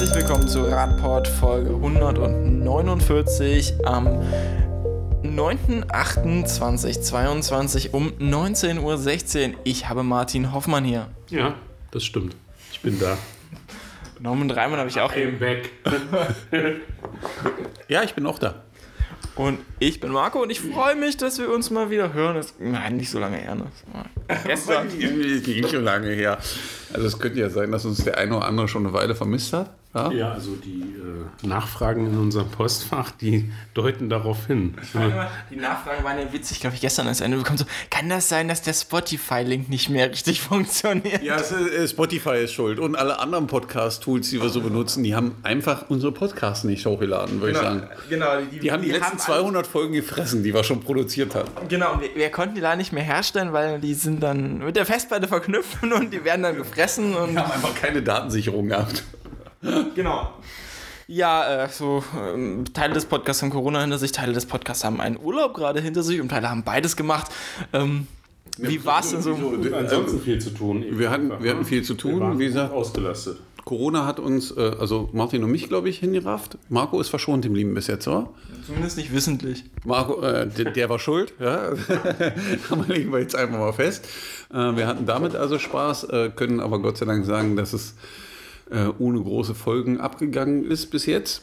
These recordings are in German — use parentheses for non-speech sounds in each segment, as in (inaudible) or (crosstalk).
Herzlich willkommen zu Radport Folge 149 am 9.08.2022 um 19.16 Uhr. Ich habe Martin Hoffmann hier. Ja, das stimmt. Ich bin da. Norman Dreimann habe ich auch Im Back. (laughs) ja, ich bin auch da. Und ich bin Marco und ich freue mich, dass wir uns mal wieder hören. Das, nein, nicht so lange her. Ne? (laughs) Gestern. Das ging schon lange her. Also es könnte ja sein, dass uns der eine oder andere schon eine Weile vermisst hat. Ja, ja also die äh, Nachfragen in unserem Postfach, die deuten darauf hin. Die Nachfragen waren ja witzig, glaube ich, gestern als Ende bekommen. So, kann das sein, dass der Spotify-Link nicht mehr richtig (laughs) funktioniert? Ja, ist, äh, Spotify ist schuld. Und alle anderen Podcast-Tools, die wir so benutzen, die haben einfach unsere Podcasts nicht hochgeladen, würde genau, ich sagen. Genau. Die, die haben die, die letzten haben 200 Folgen gefressen, die wir schon produziert haben. Genau, wir, wir, konnten die leider nicht mehr herstellen, weil die sind dann mit der Festplatte verknüpft (laughs) und die werden dann gefressen. Und wir haben einfach keine Datensicherung gehabt. Genau. Ja, äh, so ähm, Teile des Podcasts haben Corona hinter sich, Teile des Podcasts haben einen Urlaub gerade hinter sich und Teile haben beides gemacht. Ähm, wie war es denn so? so ansonsten viel zu tun. Wir hatten, wir hatten viel zu tun, wie gesagt. Ausgelastet. Corona hat uns, äh, also Martin und mich, glaube ich, hingerafft. Marco ist verschont im Lieben bis jetzt, oder? Zumindest nicht wissentlich. Marco, äh, der, der, war schuld, ja. (laughs) legen wir jetzt einfach mal fest. Äh, wir hatten damit also Spaß, äh, können aber Gott sei Dank sagen, dass es äh, ohne große Folgen abgegangen ist bis jetzt.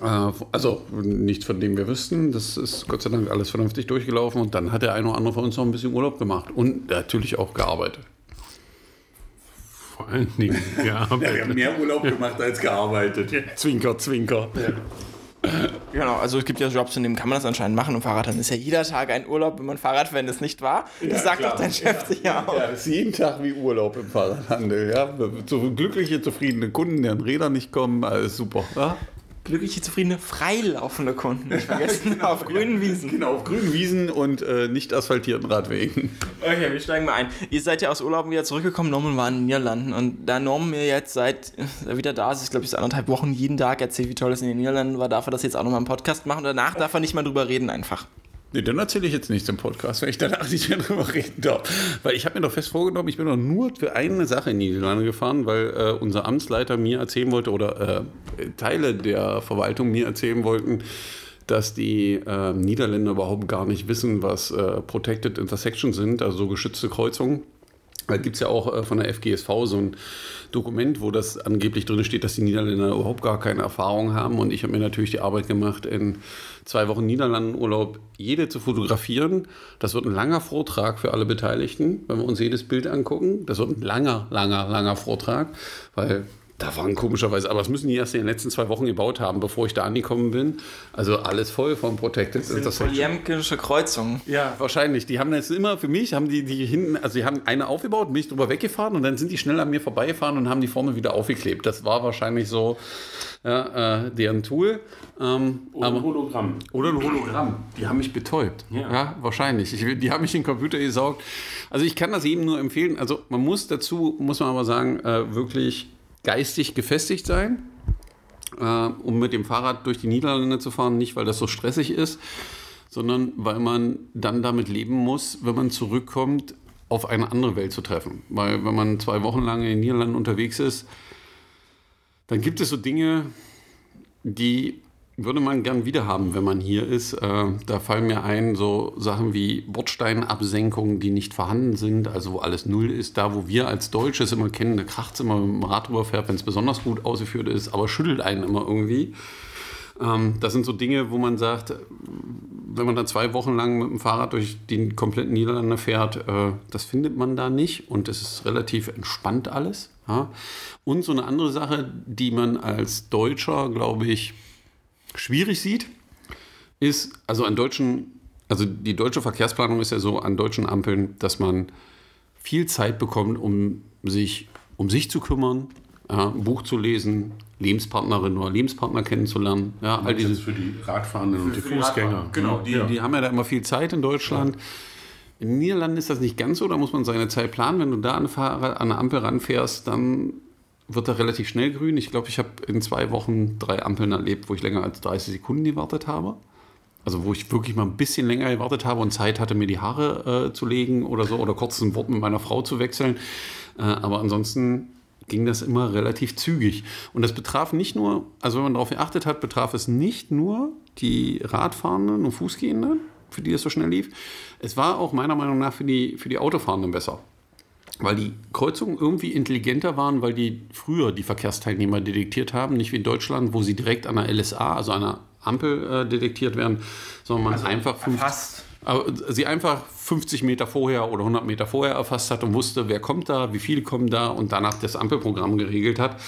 Äh, also nichts, von dem wir wüssten. Das ist Gott sei Dank alles vernünftig durchgelaufen. Und dann hat der eine oder andere von uns noch ein bisschen Urlaub gemacht und natürlich auch gearbeitet. Vor allen Dingen (laughs) gearbeitet. ja, wir haben mehr Urlaub gemacht als gearbeitet. Zwinker, zwinker. Ja. Genau, also es gibt ja Jobs, in denen kann man das anscheinend machen. Und Fahrrad, dann ist ja jeder Tag ein Urlaub, wenn man Fahrrad wenn es nicht wahr? Das ja, sagt doch dein Chef ja, ja auch. Ja, das ist jeden Tag wie Urlaub im Fahrradhandel. Ja? So glückliche, zufriedene Kunden, deren Räder nicht kommen, alles super. Ja? Glückliche, zufriedene, freilaufende Kunden. Nicht vergessen, (laughs) genau, auf grünen Wiesen. Genau, auf grünen Wiesen und äh, nicht asphaltierten Radwegen. Okay, wir steigen mal ein. Ihr seid ja aus Urlaub wieder zurückgekommen. Norman war in den Niederlanden und da Norman mir jetzt seit (laughs) er wieder da ist, ich glaube, ich anderthalb Wochen jeden Tag erzählt, wie toll es in den Niederlanden war, darf er das jetzt auch nochmal im Podcast machen. Danach darf er nicht mal drüber reden einfach. Nee, dann erzähle ich jetzt nichts im Podcast, wenn ich danach (laughs) nicht mehr drüber reden darf. Weil ich habe mir doch fest vorgenommen, ich bin doch nur für eine Sache in die Niederlande gefahren, weil äh, unser Amtsleiter mir erzählen wollte oder äh, Teile der Verwaltung mir erzählen wollten, dass die äh, Niederländer überhaupt gar nicht wissen, was äh, Protected Intersections sind, also so geschützte Kreuzungen. Da gibt es ja auch äh, von der FGSV so ein Dokument, wo das angeblich drin steht, dass die Niederländer überhaupt gar keine Erfahrung haben. Und ich habe mir natürlich die Arbeit gemacht, in zwei Wochen Niederlandenurlaub jede zu fotografieren. Das wird ein langer Vortrag für alle Beteiligten, wenn wir uns jedes Bild angucken. Das wird ein langer, langer, langer Vortrag, weil da waren komischerweise, aber das müssen die erst in den letzten zwei Wochen gebaut haben, bevor ich da angekommen bin. Also alles voll von Protected. Das sind das Polyemkische Kreuzungen. Ja, wahrscheinlich. Die haben jetzt immer für mich, haben die, die hinten, also die haben eine aufgebaut, mich drüber weggefahren und dann sind die schnell an mir vorbeigefahren und haben die vorne wieder aufgeklebt. Das war wahrscheinlich so ja, äh, deren Tool. Ähm, oder ein Hologramm. Oder ein Hologramm. Die haben mich betäubt. Ja, ja wahrscheinlich. Ich, die haben mich in den Computer gesaugt. Also ich kann das jedem nur empfehlen. Also man muss dazu, muss man aber sagen, äh, wirklich geistig gefestigt sein, äh, um mit dem Fahrrad durch die Niederlande zu fahren. Nicht, weil das so stressig ist, sondern weil man dann damit leben muss, wenn man zurückkommt, auf eine andere Welt zu treffen. Weil wenn man zwei Wochen lang in den Niederlanden unterwegs ist, dann gibt es so Dinge, die würde man gern wiederhaben, wenn man hier ist. Äh, da fallen mir ein so Sachen wie Bordsteinabsenkungen, die nicht vorhanden sind, also wo alles null ist. Da, wo wir als Deutsche es immer kennen, da kracht es immer mit dem Rad drüber fährt, wenn es besonders gut ausgeführt ist, aber schüttelt einen immer irgendwie. Ähm, das sind so Dinge, wo man sagt, wenn man dann zwei Wochen lang mit dem Fahrrad durch die kompletten Niederlande fährt, äh, das findet man da nicht und es ist relativ entspannt alles. Ja? Und so eine andere Sache, die man als Deutscher, glaube ich, schwierig sieht, ist, also an deutschen, also die deutsche Verkehrsplanung ist ja so an deutschen Ampeln, dass man viel Zeit bekommt, um sich um sich zu kümmern, ja, ein Buch zu lesen, Lebenspartnerin oder Lebenspartner kennenzulernen. Ja, all dieses für die Radfahrenden und die Fußgänger. Genau, die, ja. die haben ja da immer viel Zeit in Deutschland. Ja. In den Niederlanden ist das nicht ganz so, da muss man seine Zeit planen. Wenn du da an, Fahrrad, an eine Ampel ranfährst, dann wird er relativ schnell grün. Ich glaube, ich habe in zwei Wochen drei Ampeln erlebt, wo ich länger als 30 Sekunden gewartet habe. Also wo ich wirklich mal ein bisschen länger gewartet habe und Zeit hatte, mir die Haare äh, zu legen oder so oder kurz ein Wort mit meiner Frau zu wexeln. Äh, aber ansonsten ging das immer relativ zügig. Und das betraf nicht nur, also wenn man darauf geachtet hat, betraf es nicht nur die Radfahrenden und Fußgehenden, für die es so schnell lief. Es war auch meiner Meinung nach für die, für die Autofahrenden besser. Weil die Kreuzungen irgendwie intelligenter waren, weil die früher die Verkehrsteilnehmer detektiert haben, nicht wie in Deutschland, wo sie direkt an der LSA, also einer Ampel, äh, detektiert werden, sondern man also einfach fast sie einfach 50 Meter vorher oder 100 Meter vorher erfasst hat und wusste, wer kommt da, wie viele kommen da und danach das Ampelprogramm geregelt hat,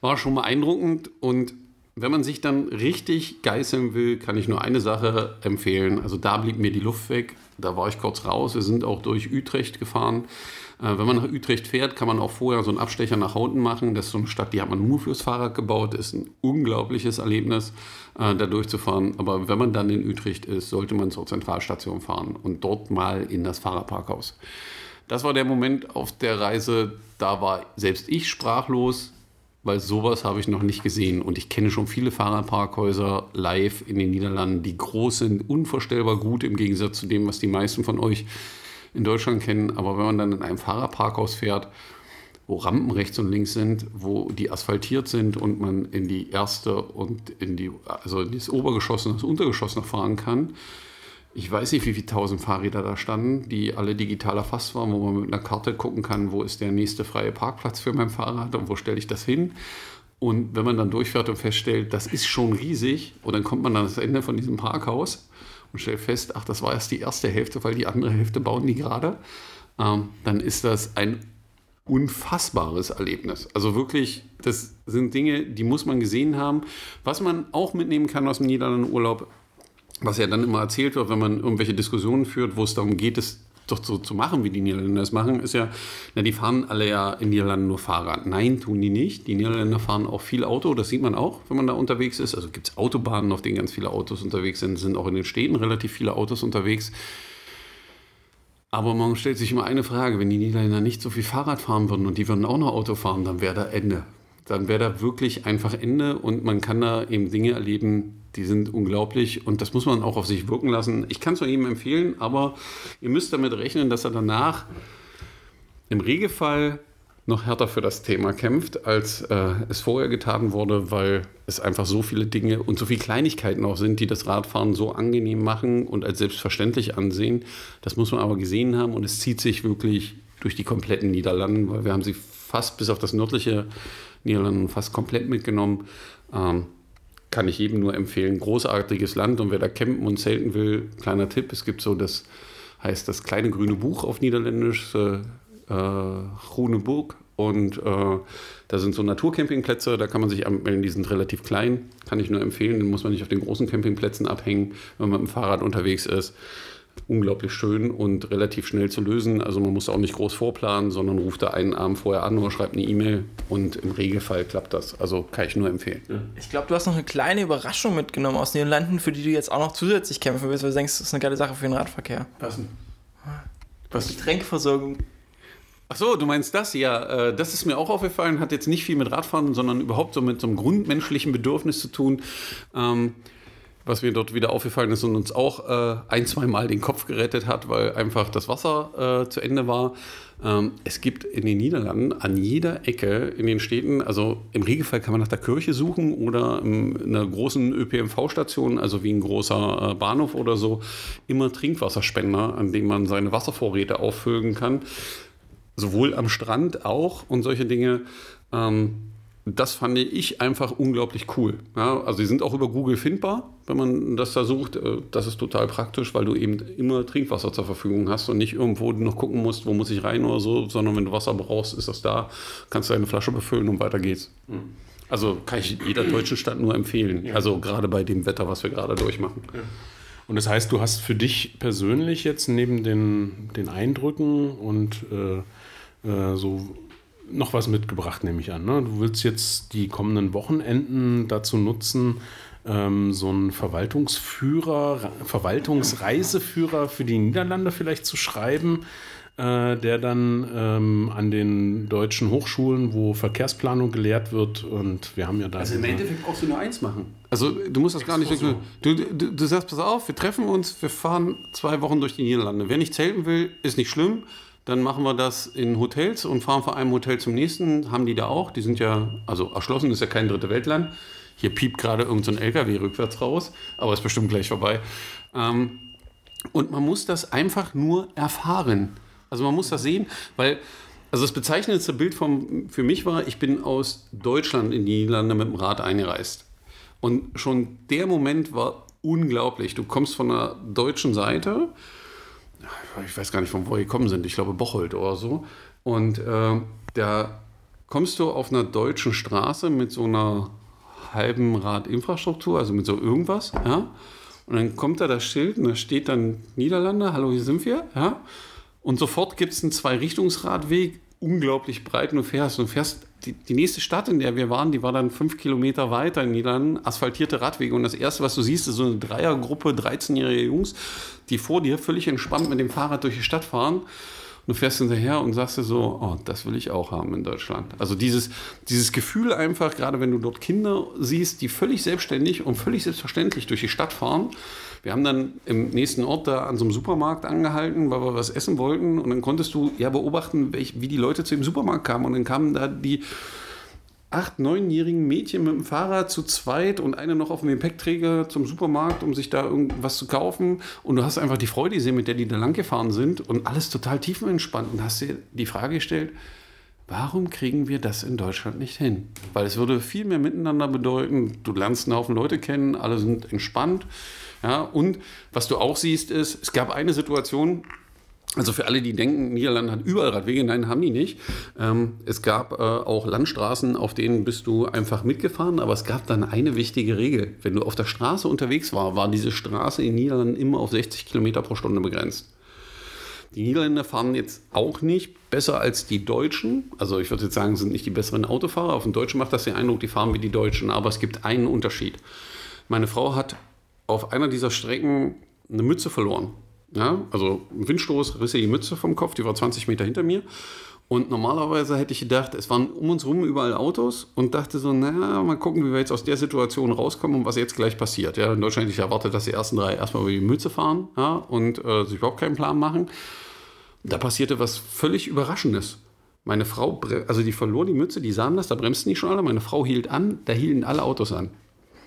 war schon beeindruckend. Und wenn man sich dann richtig geißeln will, kann ich nur eine Sache empfehlen. Also da blieb mir die Luft weg. Da war ich kurz raus. Wir sind auch durch Utrecht gefahren. Äh, wenn man nach Utrecht fährt, kann man auch vorher so einen Abstecher nach Hauten machen. Das ist so eine Stadt, die hat man nur fürs Fahrrad gebaut. Das ist ein unglaubliches Erlebnis, äh, da durchzufahren. Aber wenn man dann in Utrecht ist, sollte man zur Zentralstation fahren und dort mal in das Fahrradparkhaus. Das war der Moment auf der Reise, da war selbst ich sprachlos, weil sowas habe ich noch nicht gesehen. Und ich kenne schon viele Fahrradparkhäuser live in den Niederlanden, die groß sind, unvorstellbar gut im Gegensatz zu dem, was die meisten von euch in Deutschland kennen. Aber wenn man dann in einem Fahrerparkhaus fährt, wo Rampen rechts und links sind, wo die asphaltiert sind und man in die erste und in die, also in das Obergeschoss und das Untergeschoss noch fahren kann. Ich weiß nicht, wie viele tausend Fahrräder da standen, die alle digital erfasst waren, wo man mit einer Karte gucken kann, wo ist der nächste freie Parkplatz für mein Fahrrad und wo stelle ich das hin. Und wenn man dann durchfährt und feststellt, das ist schon riesig, und dann kommt man an das Ende von diesem Parkhaus und stellt fest, ach, das war erst die erste Hälfte, weil die andere Hälfte bauen die gerade, ähm, dann ist das ein unfassbares Erlebnis. Also wirklich, das sind Dinge, die muss man gesehen haben. Was man auch mitnehmen kann aus dem Niederlanden-Urlaub, was ja dann immer erzählt wird, wenn man irgendwelche Diskussionen führt, wo es darum geht, es doch so zu machen, wie die Niederländer es machen, ist ja, na, die fahren alle ja in Niederlanden nur Fahrrad. Nein, tun die nicht. Die Niederländer fahren auch viel Auto, das sieht man auch, wenn man da unterwegs ist. Also gibt es Autobahnen, auf denen ganz viele Autos unterwegs sind, sind auch in den Städten relativ viele Autos unterwegs. Aber man stellt sich immer eine Frage, wenn die Niederländer nicht so viel Fahrrad fahren würden und die würden auch noch Auto fahren, dann wäre da Ende. Dann wäre da wirklich einfach Ende und man kann da eben Dinge erleben, die sind unglaublich und das muss man auch auf sich wirken lassen. Ich kann es nur jedem empfehlen, aber ihr müsst damit rechnen, dass er danach im Regelfall noch härter für das Thema kämpft, als äh, es vorher getan wurde, weil es einfach so viele Dinge und so viele Kleinigkeiten auch sind, die das Radfahren so angenehm machen und als selbstverständlich ansehen. Das muss man aber gesehen haben und es zieht sich wirklich durch die kompletten Niederlanden, weil wir haben sie fast bis auf das nördliche Niederlanden fast komplett mitgenommen. Ähm, kann ich jedem nur empfehlen. Großartiges Land. Und wer da campen und zelten will, kleiner Tipp, es gibt so das, heißt das kleine grüne Buch auf Niederländisch, äh, Groene Burg. Und äh, da sind so Naturcampingplätze, da kann man sich anmelden, die sind relativ klein, kann ich nur empfehlen, den muss man nicht auf den großen Campingplätzen abhängen, wenn man mit dem Fahrrad unterwegs ist unglaublich schön und relativ schnell zu lösen. Also man muss auch nicht groß vorplanen, sondern ruft da einen Abend vorher an oder schreibt eine E-Mail und im Regelfall klappt das. Also kann ich nur empfehlen. Ich glaube, du hast noch eine kleine Überraschung mitgenommen aus den Landen, für die du jetzt auch noch zusätzlich kämpfen willst, weil du denkst, das ist eine geile Sache für den Radverkehr. Was denn? Was? Getränkversorgung. Ach so, du meinst das? Ja, äh, das ist mir auch aufgefallen, hat jetzt nicht viel mit Radfahren, sondern überhaupt so mit so einem grundmenschlichen Bedürfnis zu tun. Ähm, was mir dort wieder aufgefallen ist und uns auch äh, ein, zwei Mal den Kopf gerettet hat, weil einfach das Wasser äh, zu Ende war. Ähm, es gibt in den Niederlanden an jeder Ecke in den Städten, also im Regelfall kann man nach der Kirche suchen oder in einer großen ÖPNV-Station, also wie ein großer äh, Bahnhof oder so, immer Trinkwasserspender, an denen man seine Wasservorräte auffüllen kann. Sowohl am Strand auch und solche Dinge. Ähm, das fand ich einfach unglaublich cool. Ja, also die sind auch über Google findbar, wenn man das da sucht. Äh, das ist total praktisch, weil du eben immer Trinkwasser zur Verfügung hast und nicht irgendwo noch gucken musst, wo muss ich rein oder so, sondern wenn du Wasser brauchst, ist das da, kannst du eine Flasche befüllen und weiter geht's. Mhm. Also kann ich jeder deutschen Stadt nur empfehlen. Ja. Also gerade bei dem Wetter, was wir gerade durchmachen. Ja. Und das heißt, du hast für dich persönlich jetzt neben den, den Eindrücken und äh, äh, so noch was mitgebracht, nehme ich an. Ne? Du willst jetzt die kommenden Wochenenden dazu nutzen, ähm, so einen Verwaltungsführer, Verwaltungsreiseführer für die Niederlande vielleicht zu schreiben, äh, der dann ähm, an den deutschen Hochschulen, wo Verkehrsplanung gelehrt wird, und wir haben ja da. Also im Endeffekt brauchst du nur eins machen. Also du musst das gar nicht. So. Du, du, du sagst, pass auf, wir treffen uns, wir fahren zwei Wochen durch die Niederlande. Wer nicht zelten will, ist nicht schlimm Dann machen wir das in Hotels und fahren von einem Hotel zum nächsten. Haben die da auch. Die sind ja, also erschlossen ist ja kein dritte Weltland. Hier piept gerade irgendein so LKW rückwärts raus, aber ist bestimmt gleich vorbei. Ähm, und man muss das einfach nur erfahren. Also man muss das sehen, weil also das bezeichnendste Bild vom, für mich war, ich bin aus Deutschland in die Niederlande mit dem Rad eingereist. Und schon der Moment war unglaublich. Du kommst von der deutschen Seite, ich weiß gar nicht, von wo wir gekommen sind, ich glaube Bocholt oder so. Und äh, da kommst du auf einer deutschen Straße mit so einer halben Radinfrastruktur, also mit so irgendwas, ja. Und dann kommt da das Schild und da steht dann Niederlande, hallo, hier sind wir, ja. Und sofort gibt es einen Zwei-Richtungsradweg, unglaublich breit und du fährst. Und fährst die, die, nächste Stadt, in der wir waren, die war dann fünf Kilometer weiter in Niederlanden, asphaltierte Radwege. Und das Erste, was du siehst, ist so eine Dreiergruppe 13-jährige Jungs, die vor dir völlig entspannt mit dem Fahrrad durch die Stadt fahren. Und du fährst hinterher und sagst dir so, oh, das will ich auch haben in Deutschland. Also dieses, dieses Gefühl einfach, gerade wenn du dort Kinder siehst, die völlig selbstständig und völlig selbstverständlich durch die Stadt fahren, wir haben dann im nächsten Ort da an so einem Supermarkt angehalten, weil wir was essen wollten. Und dann konntest du ja beobachten, welch, wie die Leute zu dem Supermarkt kamen. Und dann kamen da die acht, neunjährigen Mädchen mit dem Fahrrad zu zweit und eine noch auf dem Gepäckträger zum Supermarkt, um sich da irgendwas zu kaufen. Und du hast einfach die Freude gesehen, mit der die da lang gefahren sind und alles total tiefenentspannt. Und hast dir die Frage gestellt, warum kriegen wir das in Deutschland nicht hin? Weil es würde viel mehr miteinander bedeuten. Du lernst einen Haufen Leute kennen, alle sind entspannt. Ja, und was du auch siehst, ist, es gab eine Situation, also für alle, die denken, Niederlande hat überall Radwege, nein, haben die nicht. Ähm, es gab äh, auch Landstraßen, auf denen bist du einfach mitgefahren, aber es gab dann eine wichtige Regel. Wenn du auf der Straße unterwegs war, war diese Straße in Niederlanden immer auf 60 Kilometer pro Stunde begrenzt. Die Niederländer fahren jetzt auch nicht besser als die Deutschen. Also ich würde jetzt sagen, sind nicht die besseren Autofahrer. Auf den Deutschen macht das den Eindruck, die fahren wie die Deutschen. Aber es gibt einen Unterschied. Meine Frau hat auf einer dieser Strecken eine Mütze verloren. Ja, also ein Windstoß riss ihr die Mütze vom Kopf, die war 20 Meter hinter mir. Und normalerweise hätte ich gedacht, es waren um uns herum überall Autos und dachte so, naja, mal gucken, wie wir jetzt aus der Situation rauskommen und was jetzt gleich passiert. Ja, in Deutschland hätte ich erwartet, dass die ersten drei erstmal über die Mütze fahren ja, und äh, sich überhaupt keinen Plan machen. Da passierte was völlig Überraschendes. Meine Frau, also die verlor die Mütze, die sahen das, da bremsten die schon alle. Meine Frau hielt an, da hielten alle Autos an.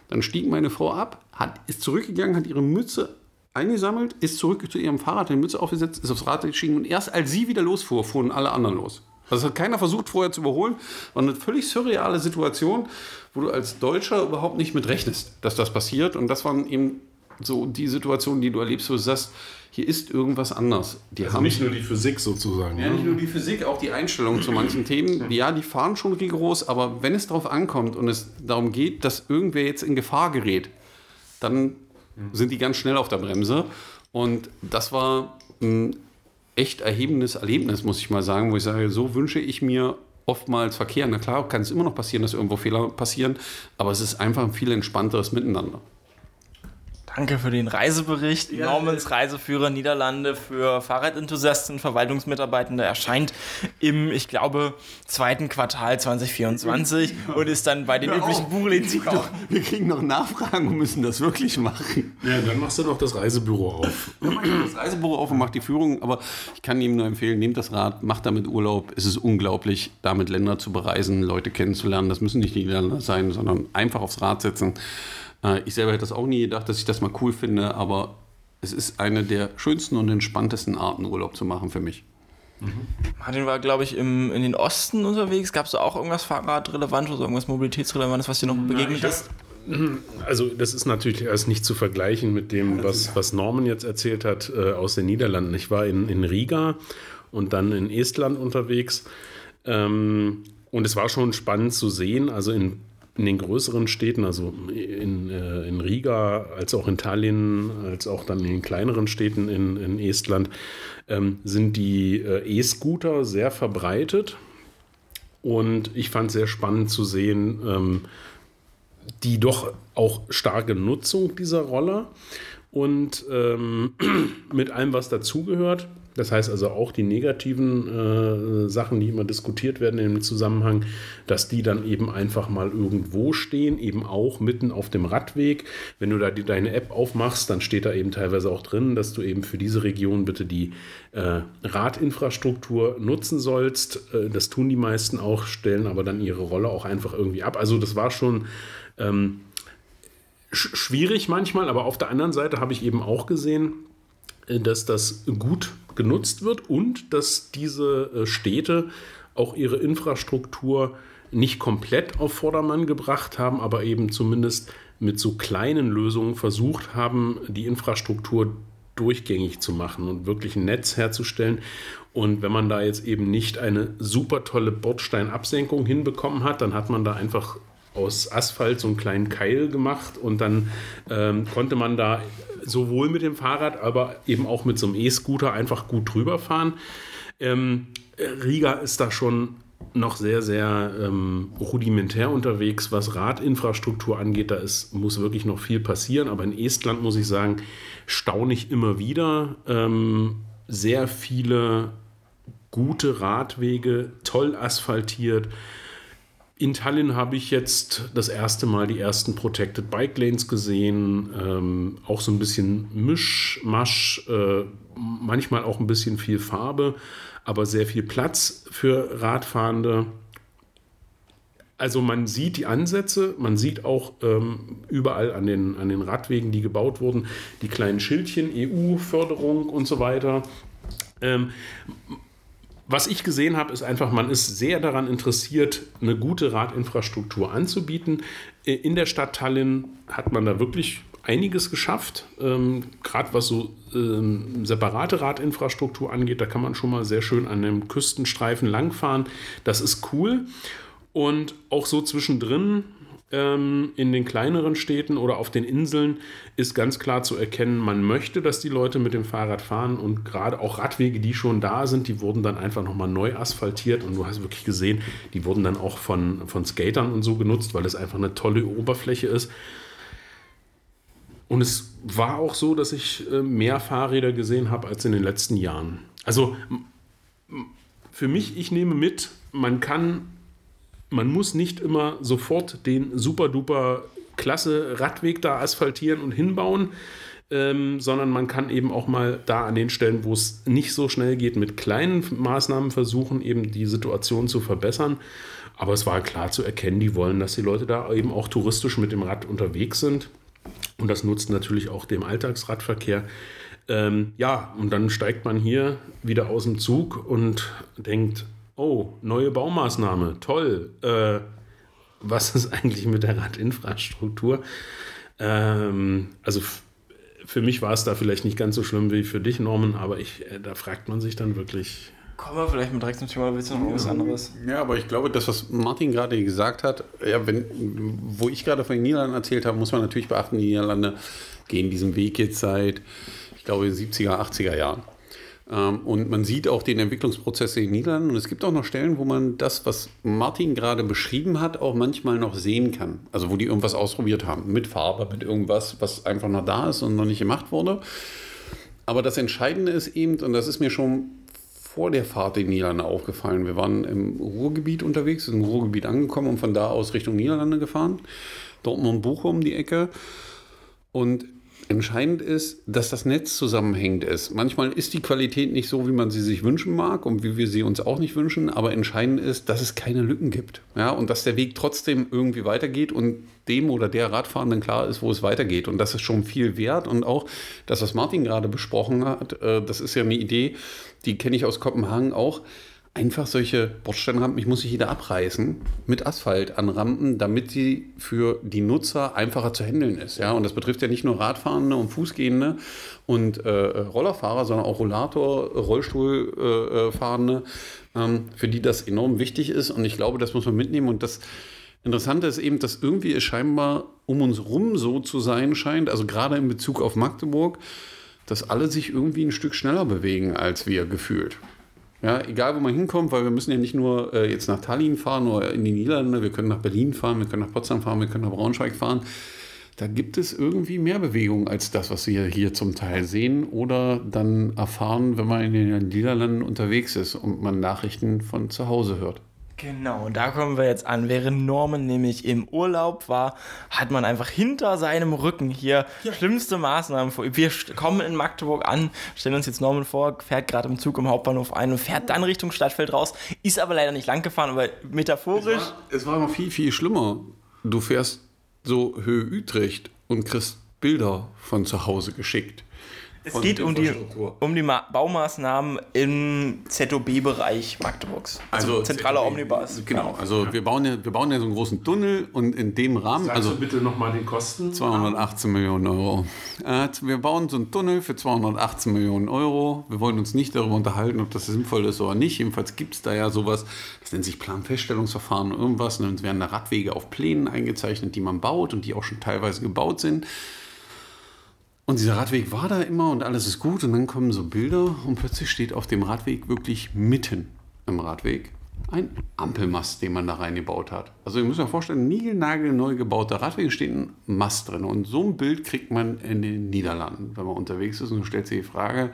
Dann stieg meine Frau ab, hat, ist zurückgegangen, hat ihre Mütze eingesammelt, ist zurück zu ihrem Fahrrad, hat die Mütze aufgesetzt, ist aufs Rad gestiegen und erst als sie wieder losfuhr, fuhren alle anderen los. Also hat keiner versucht, vorher zu überholen. War eine völlig surreale Situation, wo du als Deutscher überhaupt nicht mit rechnest, dass das passiert. Und das waren eben so die Situationen, die du erlebst, wo du sagst, hier ist irgendwas anders. Die also haben nicht nur die Physik sozusagen. Ja, ne? nicht nur die Physik, auch die Einstellung zu manchen Themen. Ja, die fahren schon rigoros, aber wenn es darauf ankommt und es darum geht, dass irgendwer jetzt in Gefahr gerät, dann sind die ganz schnell auf der Bremse. Und das war ein echt erhebendes Erlebnis, muss ich mal sagen, wo ich sage, so wünsche ich mir oftmals Verkehr. Na klar, kann es immer noch passieren, dass irgendwo Fehler passieren, aber es ist einfach ein viel entspannteres Miteinander. Danke für den Reisebericht. Ja, Normans Reiseführer Niederlande für Fahrradenthusiasten, Verwaltungsmitarbeitende erscheint im, ich glaube, zweiten Quartal 2024 ja. und ist dann bei den Hör üblichen Buchläden zu kaufen. Wir kriegen noch Nachfragen und müssen das wirklich machen. Ja, dann machst du doch das Reisebüro auf. Dann mach ich das Reisebüro auf und mach die Führung, aber ich kann ihm nur empfehlen, nehmt das Rad, macht damit Urlaub. Es ist unglaublich, damit Länder zu bereisen, Leute kennenzulernen. Das müssen nicht die Niederländer sein, sondern einfach aufs Rad setzen. Äh, ich selber hätte das auch nie gedacht, dass ich das mal cool finde, aber es ist eine der schönsten und entspanntesten Arten, Urlaub zu machen für mich. Mhm. Martin war, glaube ich, im, in den Osten unterwegs. Gab es da auch irgendwas Fahrradrelevantes oder irgendwas Mobilitätsrelevantes, was dir noch begegnet ist? Also das ist natürlich erst nicht zu vergleichen mit dem, was, was Norman jetzt erzählt hat äh, aus den Niederlanden. Ich war in, in Riga und dann in Estland unterwegs. Ähm, und es war schon spannend zu sehen. Also in in den größeren Städten, also in, äh, in Riga, als auch in Tallinn, als auch dann in den kleineren Städten in, in Estland, ähm, sind die äh, E-Scooter sehr verbreitet. Und ich fand es sehr spannend zu sehen, ähm, die doch auch starke Nutzung dieser Roller und ähm, (clears throat) mit allem, was dazugehört. Das heißt also auch die negativen äh, Sachen, die immer diskutiert werden im Zusammenhang, dass die dann eben einfach mal irgendwo stehen, eben auch mitten auf dem Radweg. Wenn du da die, deine App aufmachst, dann steht da eben teilweise auch drin, dass du eben für diese Region bitte die äh, Radinfrastruktur nutzen sollst. Äh, das tun die meisten auch, stellen aber dann ihre Rolle auch einfach irgendwie ab. Also das war schon ähm, schwierig manchmal, aber auf der anderen Seite habe ich eben auch gesehen, dass das gut genutzt wird und dass diese äh, Städte auch ihre Infrastruktur nicht komplett auf Vordermann gebracht haben, aber eben zumindest mit so kleinen Lösungen versucht haben, die Infrastruktur durchgängig zu machen und wirklich ein Netz herzustellen. Und wenn man da jetzt eben nicht eine super tolle Bordsteinabsenkung hinbekommen hat, dann hat man da einfach aus Asphalt so einen kleinen Keil gemacht und dann ähm, konnte man da sowohl mit dem Fahrrad, aber eben auch mit so einem E-Scooter einfach gut drüber fahren. Ähm, Riga ist da schon noch sehr, sehr ähm, rudimentär unterwegs, was Radinfrastruktur angeht. Da ist, muss wirklich noch viel passieren. Aber in Estland muss ich sagen, staune ich immer wieder. Ähm, sehr viele gute Radwege, toll asphaltiert. In Tallinn habe ich jetzt das erste Mal die ersten Protected Bike Lanes gesehen. Ähm, auch so ein bisschen Mischmasch, äh, manchmal auch ein bisschen viel Farbe, aber sehr viel Platz für Radfahrende. Also man sieht die Ansätze, man sieht auch ähm, überall an den, an den Radwegen, die gebaut wurden, die kleinen Schildchen, EU-Förderung und so weiter. Ähm, was ich gesehen habe, ist einfach, man ist sehr daran interessiert, eine gute Radinfrastruktur anzubieten. In der Stadt Tallinn hat man da wirklich einiges geschafft. Ähm, Gerade was so ähm, separate Radinfrastruktur angeht, da kann man schon mal sehr schön an einem Küstenstreifen langfahren. Das ist cool. Und auch so zwischendrin in den kleineren Städten oder auf den Inseln ist ganz klar zu erkennen, man möchte, dass die Leute mit dem Fahrrad fahren und gerade auch Radwege, die schon da sind, die wurden dann einfach nochmal neu asphaltiert und du hast wirklich gesehen, die wurden dann auch von, von Skatern und so genutzt, weil es einfach eine tolle Oberfläche ist. Und es war auch so, dass ich äh, mehr Fahrräder gesehen habe als in den letzten Jahren. Also für mich, ich nehme mit, man kann man muss nicht immer sofort den super duper klasse Radweg da asphaltieren und hinbauen, ähm, sondern man kann eben auch mal da an den Stellen, wo es nicht so schnell geht, mit kleinen Maßnahmen versuchen, eben die Situation zu verbessern. Aber es war klar zu erkennen, die wollen, dass die Leute da eben auch touristisch mit dem Rad unterwegs sind. Und das nutzt natürlich auch dem Alltagsradverkehr. Ähm, ja, und dann steigt man hier wieder aus dem Zug und denkt, oh, neue Baumaßnahme, toll. Äh, was ist eigentlich mit der Radinfrastruktur? Ähm, also für mich war es da vielleicht nicht ganz so schlimm wie für dich, Norman, aber ich, äh, da fragt man sich dann wirklich. Kommen wir vielleicht mal direkt zum Thema, willst du noch irgendwas anderes? Ja, aber ich glaube, das, was Martin gerade gesagt hat, ja, wenn, wo ich gerade von den Niederlanden erzählt habe, muss man natürlich beachten, die Niederlande gehen diesen Weg jetzt seit, ich glaube, 70er, 80er Jahren. Ähm, und man sieht auch den Entwicklungsprozess in den Niederlanden. Und es gibt auch noch Stellen, wo man das, was Martin gerade beschrieben hat, auch manchmal noch sehen kann. Also wo die irgendwas ausprobiert haben. Mit Farbe, mit irgendwas, was einfach noch da ist und noch nicht gemacht wurde. Aber das Entscheidende ist eben, und das ist mir schon vor der Fahrt in Niederlande aufgefallen. Wir waren im Ruhrgebiet unterwegs, sind im Ruhrgebiet angekommen und von da aus Richtung Niederlande gefahren. Dortmund, Bochum, die Ecke. Und Entscheidend ist, dass das Netz zusammenhängend ist. Manchmal ist die Qualität nicht so, wie man sie sich wünschen mag und wie wir sie uns auch nicht wünschen, aber entscheidend ist, dass es keine Lücken gibt. Ja, und dass der Weg trotzdem irgendwie weitergeht und dem oder der Radfahrenden klar ist, wo es weitergeht. Und das ist schon viel wert. Und auch das, was Martin gerade besprochen hat, äh, das ist ja eine Idee, die kenne ich aus Kopenhagen auch einfach solche Bordsteinrampen, ich muss sich jeder abreißen, mit Asphalt anrampen, damit sie für die Nutzer einfacher zu handeln ist. Ja? Und das betrifft ja nicht nur Radfahrende und Fußgehende und äh, Rollerfahrer, sondern auch Rollator, Rollstuhlfahrende, äh, ähm, für die das enorm wichtig ist. Und ich glaube, das muss man mitnehmen. Und das Interessante ist eben, dass irgendwie es scheinbar um uns rum so zu sein scheint, also gerade in Bezug auf Magdeburg, dass alle sich irgendwie ein Stück schneller bewegen als wir gefühlt. Ja, egal wo man hinkommt, weil wir müssen ja nicht nur äh, jetzt nach Tallinn fahren oder in die Niederlande, wir können nach Berlin fahren, wir können nach Potsdam fahren, wir können nach Braunschweig fahren. da gibt es irgendwie mehr Bewegung als das, was wir hier zum Teil sehen oder dann erfahren, wenn man in den Niederlanden unterwegs ist und man Nachrichten von zu Hause hört. Genau, und da kommen wir jetzt an. Während Norman nämlich im Urlaub war, hat man einfach hinter seinem Rücken hier ja. schlimmste Maßnahmen vor. Wir kommen in Magdeburg an, stellen uns jetzt Norman vor, fährt gerade im Zug im Hauptbahnhof ein und fährt dann Richtung Stadtfeld raus, ist aber leider nicht lang gefahren, aber metaphorisch. Es war, es war noch viel, viel schlimmer. Du fährst so Höhe Utrecht und kriegst Bilder von zu Hause geschickt. Es geht um die, um die Baumaßnahmen im ZOB-Bereich Magdeburgs. Also, also zentraler Omnibus. Genau, also ja. wir, bauen ja, wir bauen ja so einen großen Tunnel und in dem Rahmen. Sagst also du bitte nochmal den Kosten? 218 Millionen Euro. Äh, wir bauen so einen Tunnel für 218 Millionen Euro. Wir wollen uns nicht darüber unterhalten, ob das sinnvoll ist oder nicht. Jedenfalls gibt es da ja sowas, das nennt sich Planfeststellungsverfahren irgendwas. Und dann werden da Radwege auf Plänen eingezeichnet, die man baut und die auch schon teilweise gebaut sind. Und dieser Radweg war da immer und alles ist gut. Und dann kommen so Bilder und plötzlich steht auf dem Radweg wirklich mitten im Radweg ein Ampelmast, den man da reingebaut hat. Also ihr müsst euch vorstellen, neu gebauter Radweg steht ein Mast drin. Und so ein Bild kriegt man in den Niederlanden, wenn man unterwegs ist und stellt sich die Frage,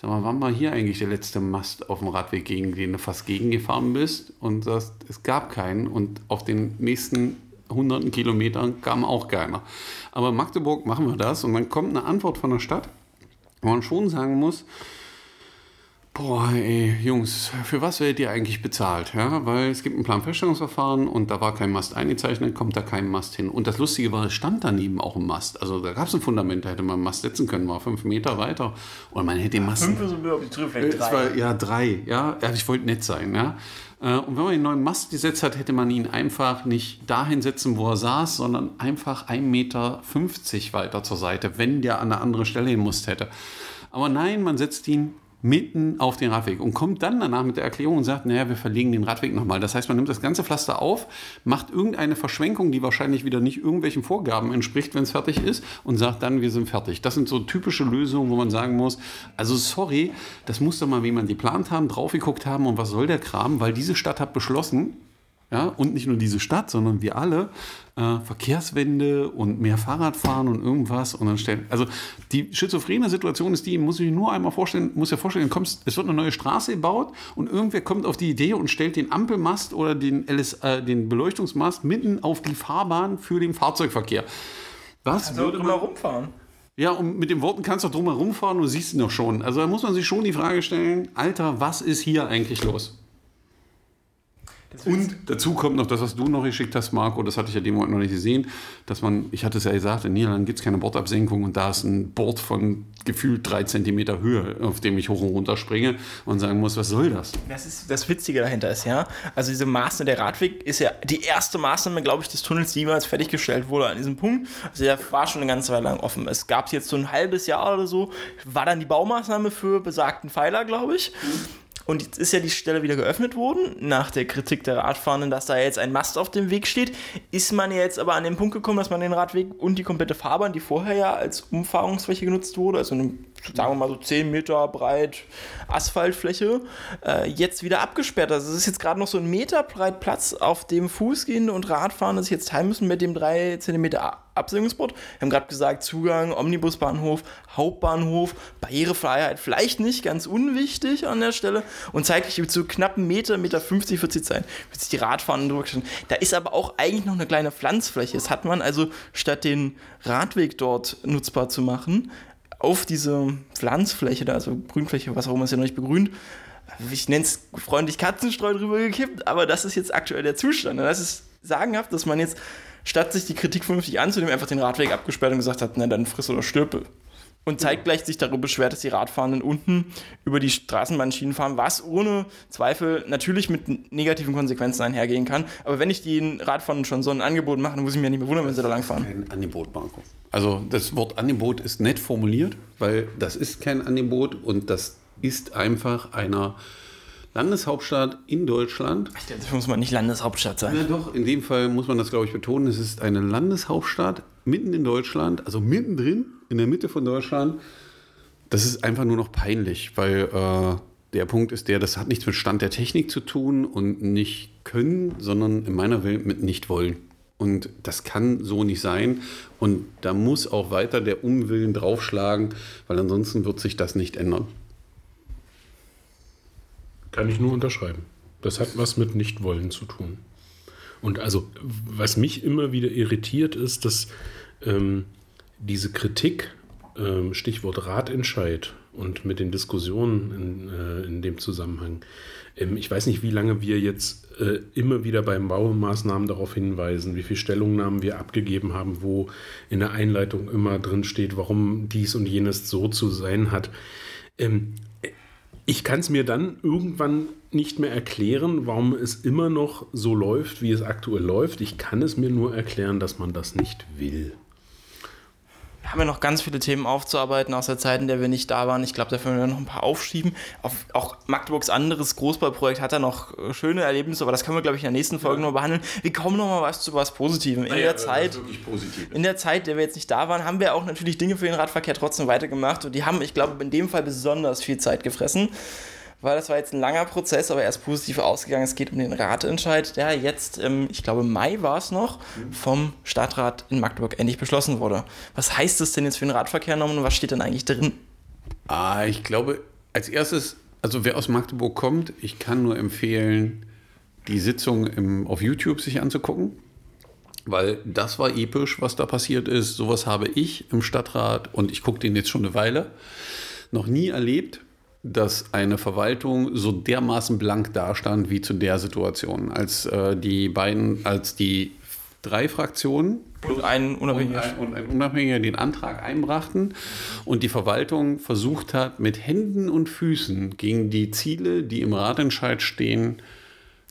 sag mal, wann war hier eigentlich der letzte Mast auf dem Radweg, gegen den du fast gegengefahren bist und sagst, es gab keinen und auf den nächsten hunderten Kilometern kam auch keiner. Aber in Magdeburg machen wir das und dann kommt eine Antwort von der Stadt, wo man schon sagen muss, Boah, ey, Jungs, für was werdet ihr eigentlich bezahlt? Ja, weil es gibt ein Planfeststellungsverfahren und da war kein Mast eingezeichnet, kommt da kein Mast hin. Und das Lustige war, es stand daneben auch ein Mast. Also da gab es ein Fundament, da hätte man einen Mast setzen können, war fünf Meter weiter. Oder man hätte den Mast. Fünf ist auf die Trübe, vielleicht drei. War, ja, drei. Ja, ich wollte nett sein. Ja. Äh, und wenn man den neuen Mast gesetzt hat, hätte man ihn einfach nicht dahin setzen, wo er saß, sondern einfach 1,50 Meter weiter zur Seite, wenn der an eine andere Stelle hin musste hätte. Aber nein, man setzt ihn mitten auf den Radweg und kommt dann danach mit der Erklärung und sagt, naja, wir verlegen den Radweg nochmal. Das heißt, man nimmt das ganze Pflaster auf, macht irgendeine Verschwenkung, die wahrscheinlich wieder nicht irgendwelchen Vorgaben entspricht, wenn es fertig ist und sagt dann, wir sind fertig. Das sind so typische Lösungen, wo man sagen muss, also sorry, das muss doch mal jemand geplant haben, drauf geguckt haben und was soll der Kram, weil diese Stadt hat beschlossen, ja, und nicht nur diese Stadt, sondern wir alle, äh, Verkehrswende und mehr Fahrradfahren und irgendwas. Und dann stellen, also die schizophrene Situation ist die, muss ich nur einmal vorstellen, muss ja vorstellen, kommst, es wird eine neue Straße gebaut und irgendwer kommt auf die Idee und stellt den Ampelmast oder den, LS, äh, den Beleuchtungsmast mitten auf die Fahrbahn für den Fahrzeugverkehr. Was also würde man rumfahren? Ja, und mit den Worten kannst du drum fahren und siehst ihn noch schon. Also da muss man sich schon die Frage stellen, Alter, was ist hier eigentlich los? Und dazu kommt noch das, was du noch geschickt hast, Marco, das hatte ich ja dem Moment noch nicht gesehen, dass man, ich hatte es ja gesagt, in Niederlanden gibt es keine Bordabsenkung und da ist ein Board von gefühlt drei Zentimeter Höhe, auf dem ich hoch und runter springe und sagen muss, was soll das? Das ist das Witzige dahinter ist, ja, also diese Maßnahme, der Radweg ist ja die erste Maßnahme, glaube ich, des Tunnels, die jemals fertiggestellt wurde an diesem Punkt. Also der war schon eine ganze Weile lang offen. Es gab jetzt so ein halbes Jahr oder so, war dann die Baumaßnahme für besagten Pfeiler, glaube ich. Mhm. Und jetzt ist ja die Stelle wieder geöffnet worden, nach der Kritik der Radfahrenden, dass da jetzt ein Mast auf dem Weg steht. Ist man jetzt aber an den Punkt gekommen, dass man den Radweg und die komplette Fahrbahn, die vorher ja als Umfahrungsfläche genutzt wurde, also eine, sagen wir mal so 10 Meter breit Asphaltfläche, äh, jetzt wieder abgesperrt. Also es ist jetzt gerade noch so ein Meter breit Platz, auf dem Fußgehende und Radfahrende sich jetzt teilen müssen mit dem 3 Zentimeter Absenkungsboard. Wir haben gerade gesagt, Zugang, Omnibusbahnhof, Hauptbahnhof, Barrierefreiheit, vielleicht nicht ganz unwichtig an der Stelle und zeitlich mit so knappen Meter, Meter 50 wird sie sein, wird sich die Radfahrenden drüber Da ist aber auch eigentlich noch eine kleine Pflanzfläche. Das hat man also statt den Radweg dort nutzbar zu machen, auf diese Pflanzfläche da, also Grünfläche, was auch immer ist ja noch nicht begrünt, ich nenne es freundlich Katzenstreu drüber gekippt, aber das ist jetzt aktuell der Zustand. Das ist sagenhaft, dass man jetzt statt sich die Kritik vernünftig anzunehmen, einfach den Radweg abgesperrt und gesagt hat, na dann friss oder stirbe. Und zeitgleich sich darüber beschwert, dass die Radfahrenden unten über die Straßenbahnschienen fahren, was ohne Zweifel natürlich mit negativen Konsequenzen einhergehen kann. Aber wenn ich den Radfahrenden schon so ein Angebot mache, dann muss ich mich ja nicht mehr wundern, wenn sie da lang fahren. Kein Angebot, Marco. Also das Wort Angebot ist nett formuliert, weil das ist kein Angebot und das ist einfach einer Landeshauptstadt in Deutschland. Das muss man nicht Landeshauptstadt sein. Ja, doch, in dem Fall muss man das, glaube ich, betonen. Es ist eine Landeshauptstadt mitten in Deutschland, also mittendrin, in der Mitte von Deutschland. Das ist einfach nur noch peinlich, weil äh, der Punkt ist der, das hat nichts mit Stand der Technik zu tun und nicht können, sondern in meiner Welt mit nicht wollen. Und das kann so nicht sein. Und da muss auch weiter der Unwillen draufschlagen, weil ansonsten wird sich das nicht ändern. Kann ich nur unterschreiben. Das hat was mit Nichtwollen zu tun. Und also, was mich immer wieder irritiert, ist, dass ähm, diese Kritik, ähm, Stichwort Ratentscheid und mit den Diskussionen in, äh, in dem Zusammenhang, ähm, ich weiß nicht, wie lange wir jetzt äh, immer wieder beim Baumaßnahmen darauf hinweisen, wie viele Stellungnahmen wir abgegeben haben, wo in der Einleitung immer drin steht, warum dies und jenes so zu sein hat. Ähm, ich kann es mir dann irgendwann nicht mehr erklären, warum es immer noch so läuft, wie es aktuell läuft. Ich kann es mir nur erklären, dass man das nicht will. Wir haben ja noch ganz viele Themen aufzuarbeiten aus der Zeit, in der wir nicht da waren. Ich glaube, da werden wir noch ein paar aufschieben. Auf, auch Magdeburgs anderes Großbauprojekt hat da noch äh, schöne Erlebnisse, aber das können wir, glaube ich, in der nächsten Folge ja. noch behandeln. Wir kommen noch mal was zu was Positivem. In ja, der Zeit, in der Zeit, in der wir jetzt nicht da waren, haben wir auch natürlich Dinge für den Radverkehr trotzdem weitergemacht und die haben, ich glaube, in dem Fall besonders viel Zeit gefressen weil das war jetzt ein langer Prozess, aber er ist positiv ausgegangen. Es geht um den Ratentscheid, der jetzt, ähm, ich glaube, Mai war es noch, vom Stadtrat in Magdeburg endlich beschlossen wurde. Was heißt das denn jetzt für den Radverkehr noch und was steht denn eigentlich drin? Ah, ich glaube, als erstes, also wer aus Magdeburg kommt, ich kann nur empfehlen, die Sitzung im, auf YouTube sich anzugucken. Weil das war episch, was da passiert ist. Sowas habe ich im Stadtrat und ich gucke den jetzt schon eine Weile noch nie erlebt dass eine Verwaltung so dermaßen blank dastand wie zu der Situation, als äh, die beiden, als die drei Fraktionen plus ein Unabhängiger und ein, und ein Unabhängiger den Antrag einbrachten und die Verwaltung versucht hat, mit Händen und Füßen gegen die Ziele, die im Ratentscheid stehen,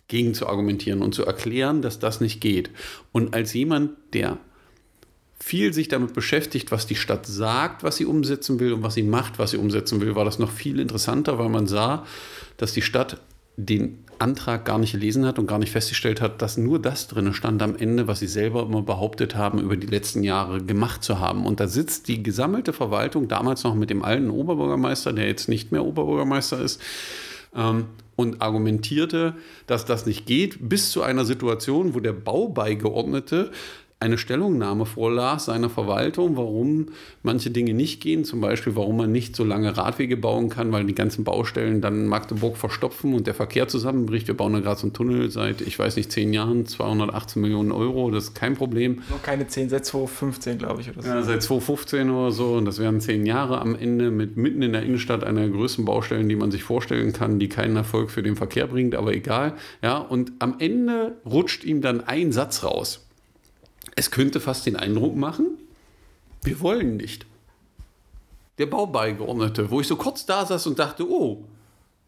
gegen zu argumentieren und zu erklären, dass das nicht geht. Und als jemand, der viel sich damit beschäftigt, was die Stadt sagt, was sie umsetzen will und was sie macht, was sie umsetzen will, war das noch viel interessanter, weil man sah, dass die Stadt den Antrag gar nicht gelesen hat und gar nicht festgestellt hat, dass nur das drin stand am Ende, was sie selber immer behauptet haben, über die letzten Jahre gemacht zu haben. Und da sitzt die gesammelte Verwaltung, damals noch mit dem alten Oberbürgermeister, der jetzt nicht mehr Oberbürgermeister ist, ähm, und argumentierte, dass das nicht geht, bis zu einer Situation, wo der Baubeigeordnete eine Stellungnahme vorlas seiner Verwaltung, warum manche Dinge nicht gehen, zum Beispiel warum man nicht so lange Radwege bauen kann, weil die ganzen Baustellen dann Magdeburg verstopfen und der Verkehr zusammenbricht. Wir bauen da gerade so einen Tunnel seit, ich weiß nicht, zehn Jahren, 218 Millionen Euro, das ist kein Problem. Noch keine zehn, seit 2015, glaube ich. Oder so. Ja, seit 2015 oder so und das wären zehn Jahre am Ende mit mitten in der Innenstadt einer der größten Baustellen, die man sich vorstellen kann, die keinen Erfolg für den Verkehr bringt, aber egal. Ja, und am Ende rutscht ihm dann ein Satz raus es könnte fast den Eindruck machen, wir wollen nicht. Der Baubeigeordnete, wo ich so kurz da saß und dachte, oh,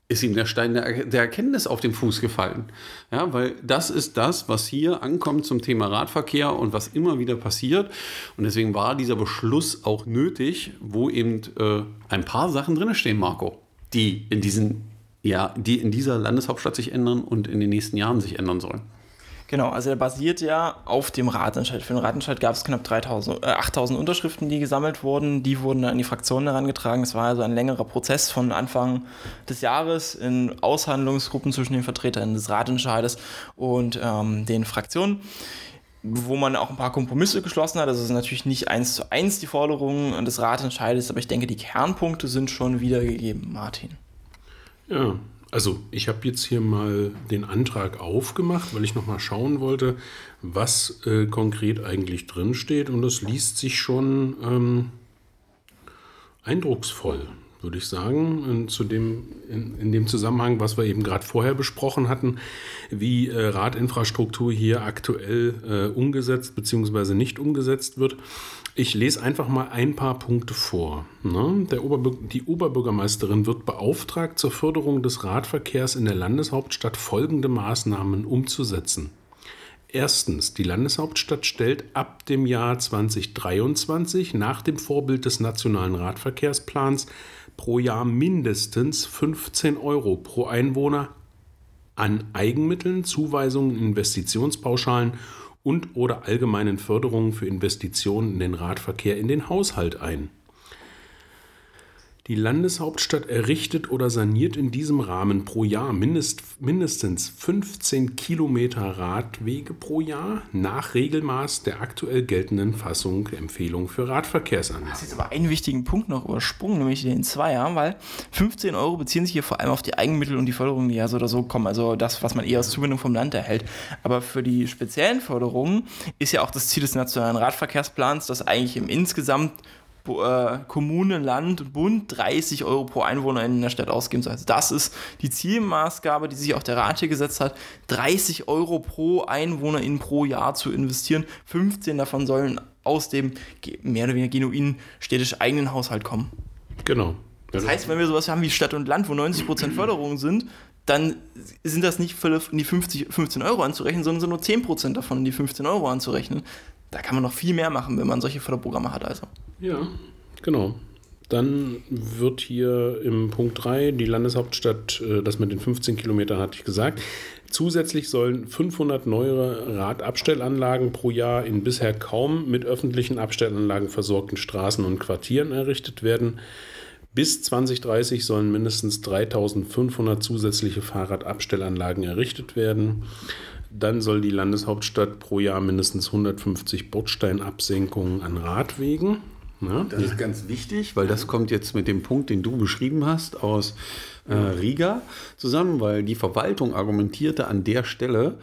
ist ihm der Stein der, Erkenntnis auf den Fuß gefallen. Ja, weil das ist das, was hier ankommt zum Thema Radverkehr und was immer wieder passiert. Und deswegen war dieser Beschluss auch nötig, wo eben äh, ein paar Sachen drinstehen, Marco, die in diesen, ja, die in dieser Landeshauptstadt sich ändern und in den nächsten Jahren sich ändern sollen. Genau, also er basiert ja auf dem Ratentscheid. Für den Ratentscheid gab es knapp 3000, äh, 8000 Unterschriften, die gesammelt wurden. Die wurden dann an die Fraktionen herangetragen. Es war also ein längerer Prozess von Anfang des Jahres in Aushandlungsgruppen zwischen den Vertretern des Ratentscheides und ähm, den Fraktionen wo man auch ein paar Kompromisse geschlossen hat. Das ist natürlich nicht eins zu eins die Forderungen des Ratentscheides, aber ich denke, die Kernpunkte sind schon wiedergegeben, Martin. Ja, also ich habe jetzt hier mal den Antrag aufgemacht, weil ich noch mal schauen wollte, was äh, konkret eigentlich drin steht. Und das liest sich schon ähm, eindrucksvoll, würde ich sagen, in, zu dem, in, in, dem Zusammenhang, was wir eben gerade vorher besprochen hatten, wie äh, Radinfrastruktur hier aktuell äh, umgesetzt bzw. nicht umgesetzt wird. Ich lese einfach mal ein paar Punkte vor. Ne? Oberbür die Oberbürgermeisterin wird beauftragt, zur Förderung des Radverkehrs in der Landeshauptstadt folgende Maßnahmen umzusetzen. Erstens, die Landeshauptstadt stellt ab dem Jahr 2023 nach dem Vorbild des Nationalen Radverkehrsplans pro Jahr mindestens 15 Euro pro Einwohner an Eigenmitteln, Zuweisungen, Investitionspauschalen und oder allgemeinen Förderungen für Investitionen in den Radverkehr in den Haushalt ein. Die Landeshauptstadt errichtet oder saniert in diesem Rahmen pro Jahr mindest, mindestens 15 Kilometer Radwege pro Jahr nach Regelmaß der aktuell geltenden Fassung Empfehlung für Radverkehrsanlagen. Das ist jetzt aber einen wichtigen Punkt noch übersprungen, nämlich den Zweier, weil 15 Euro beziehen sich hier vor allem auf die Eigenmittel und die Förderungen, die ja so oder so kommen, also das, was man eher als Zuwendung vom Land erhält. Aber für die speziellen Förderungen ist ja auch das Ziel des nationalen Radverkehrsplans, dass eigentlich im insgesamt äh, Kommune, Land und Bund 30 Euro pro Einwohner in der Stadt ausgeben soll. Also das ist die Zielmaßgabe, die sich auch der Rat hier gesetzt hat, 30 Euro pro Einwohner in pro Jahr zu investieren. 15 davon sollen aus dem mehr oder weniger genuinen städtisch eigenen Haushalt kommen. Genau. Das heißt, wenn wir sowas haben wie Stadt und Land, wo 90% Förderungen sind, dann sind das nicht in die 50, 15 Euro anzurechnen, sondern sind nur 10% davon in die 15 Euro anzurechnen. Da kann man noch viel mehr machen, wenn man solche Förderprogramme hat. Also. Ja, genau. Dann wird hier im Punkt 3 die Landeshauptstadt, äh, das mit den 15 Kilometern hatte ich gesagt. Zusätzlich sollen 500 neue Radabstellanlagen pro Jahr in bisher kaum mit öffentlichen Abstellanlagen versorgten Straßen und Quartieren errichtet werden. Bis 2030 sollen mindestens 3500 zusätzliche Fahrradabstellanlagen errichtet werden. Dann soll die Landeshauptstadt pro Jahr mindestens 150 Bordsteinabsenkungen an Radwegen. Ja, das ist ganz wichtig, weil das kommt jetzt mit dem Punkt, den du beschrieben hast, aus äh, Riga zusammen, weil die Verwaltung argumentierte an der Stelle,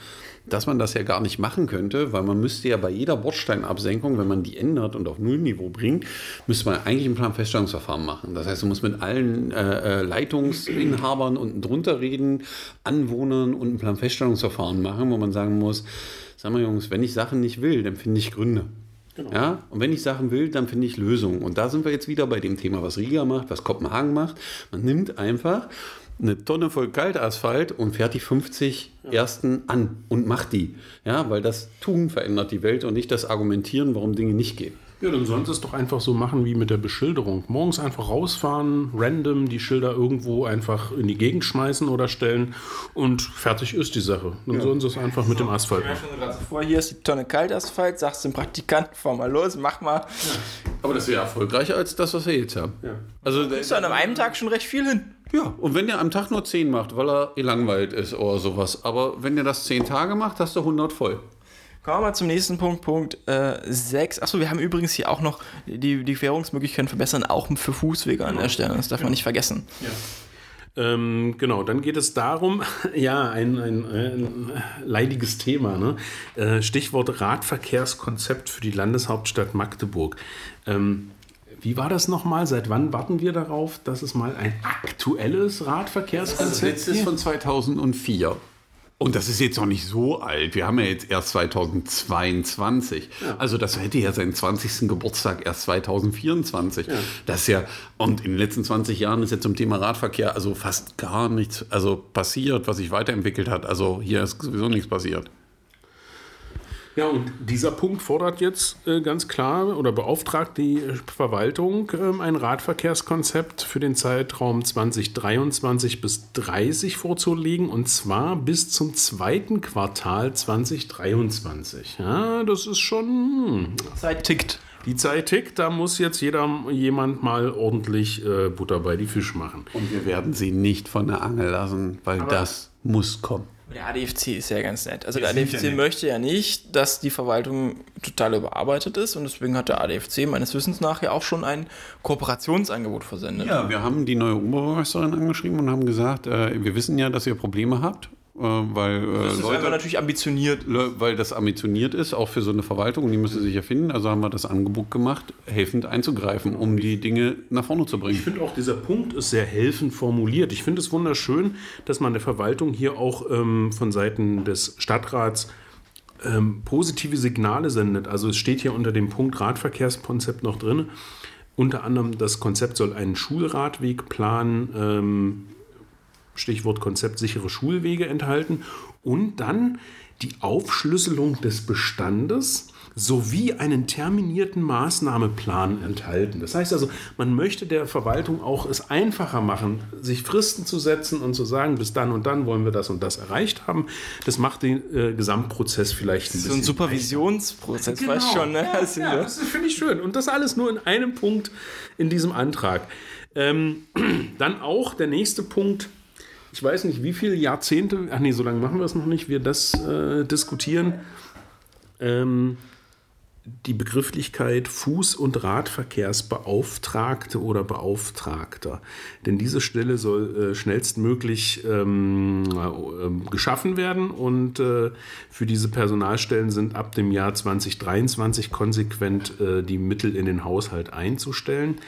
dass man das ja gar nicht machen könnte, weil man müsste ja bei jeder Bordsteinabsenkung, wenn man die ändert und auf Nullniveau bringt, müsste man eigentlich ein Planfeststellungsverfahren machen. Das heißt, man muss mit allen äh, äh, Leitungsinhabern unten drunter reden, Anwohnern und ein Planfeststellungsverfahren machen, wo man sagen muss, sag mal Jungs, wenn ich Sachen nicht will, dann finde ich Gründe. Genau. Ja, und wenn ich Sachen will, dann finde ich Lösungen. Und da sind wir jetzt wieder bei dem Thema, was Riga macht, was Kopenhagen macht. Man nimmt einfach eine Tonne voll Kaltasphalt und fährt die 50 ja. ersten an und macht die. Ja, weil das Tun verändert die Welt und nicht das Argumentieren, warum Dinge nicht gehen. Ja, dann sollen sie es doch einfach so machen wie mit der Beschilderung. Morgens einfach rausfahren, random die Schilder irgendwo einfach in die Gegend schmeißen oder stellen und fertig ist die Sache. Dann ja. sollen sie es einfach mit dem Asphalt machen. Ich vor, hier ist die Tonne Kaltasphalt, sagst dem Praktikanten, fahr mal los, mach mal. Ja. Aber das wäre erfolgreicher als das, was wir jetzt haben. Ja. Also, da ist an einem Tag schon recht viel hin. Ja, und wenn ihr am Tag nur 10 macht, weil er langweilt ist oder sowas, aber wenn ihr das 10 Tage macht, hast du 100 voll. Kommen wir mal zum nächsten Punkt, Punkt 6. Äh, Achso, wir haben übrigens hier auch noch die, die Fährungsmöglichkeiten verbessern, auch für Fußwege an der Stelle. Das darf man nicht vergessen. Ja. Ähm, genau, dann geht es darum, (laughs) ja, ein, ein, ein leidiges Thema, ne? Äh, Stichwort Radverkehrskonzept für die Landeshauptstadt Magdeburg. Ähm, wie war das nochmal? Seit wann warten wir darauf, dass es mal ein aktuelles Radverkehrskonzept gibt? Das ist von 2004. Und das ist jetzt noch nicht so alt. Wir haben ja jetzt erst 2022. Ja. Also das hätte ja seinen 20. Geburtstag erst 2024. Ja. Das ist ja, und in den letzten 20 Jahren ist ja zum Thema Radverkehr also fast gar nichts also passiert, was sich weiterentwickelt hat. Also hier ist sowieso nichts passiert. Ja, und dieser Punkt fordert jetzt äh, ganz klar oder beauftragt die Verwaltung, äh, ein Radverkehrskonzept für den Zeitraum 2023 bis 30 vorzulegen und zwar bis zum zweiten Quartal 2023. Ja, das ist schon. Hm. Zeit tickt. Die Zeit tickt, da muss jetzt jeder, jemand mal ordentlich äh, Butter bei die Fisch machen. Und wir werden sie nicht von der Angel lassen, weil Aber das muss kommen. Der ADFC ist ja ganz nett. Also der ADFC ja möchte ja nicht, dass die Verwaltung total überarbeitet ist und deswegen hat der ADFC meines Wissens nach ja auch schon ein Kooperationsangebot versendet. Ja, wir haben die neue Oberbürgermeisterin angeschrieben und haben gesagt, äh, wir wissen ja, dass ihr Probleme habt weil äh, das ist Leute, natürlich ambitioniert. Weil das ambitioniert ist, auch für so eine Verwaltung, und die müsste sich erfinden. Also haben wir das Angebot gemacht, helfend einzugreifen, um die Dinge nach vorne zu bringen. Ich finde auch, dieser Punkt ist sehr helfend formuliert. Ich finde es wunderschön, dass man der Verwaltung hier auch ähm, von Seiten des Stadtrats ähm, positive Signale sendet. Also es steht hier unter dem Punkt Radverkehrskonzept noch drin. Unter anderem, das Konzept soll einen Schulradwegplan ähm, Stichwort Konzept sichere Schulwege enthalten und dann die Aufschlüsselung des Bestandes sowie einen terminierten Maßnahmeplan enthalten. Das heißt also, man möchte der Verwaltung auch es einfacher machen, sich Fristen zu setzen und zu sagen, bis dann und dann wollen wir das und das erreicht haben. Das macht den äh, Gesamtprozess vielleicht ein bisschen. So ein Supervisionsprozess, genau. weißt schon, ne? Ja, ja, das finde ich schön. Und das alles nur in einem Punkt in diesem Antrag. Ähm, (clears throat) dann auch der nächste Punkt. Ich weiß nicht, wie viele Jahrzehnte, ach nee, so lange machen wir es noch nicht, wir das äh, diskutieren. Ähm, die Begrifflichkeit Fuß- und Radverkehrsbeauftragte oder Beauftragter. Denn diese Stelle soll äh, schnellstmöglich ähm, äh, geschaffen werden und äh, für diese Personalstellen sind ab dem Jahr 2023 konsequent äh, die Mittel in den Haushalt einzustellen.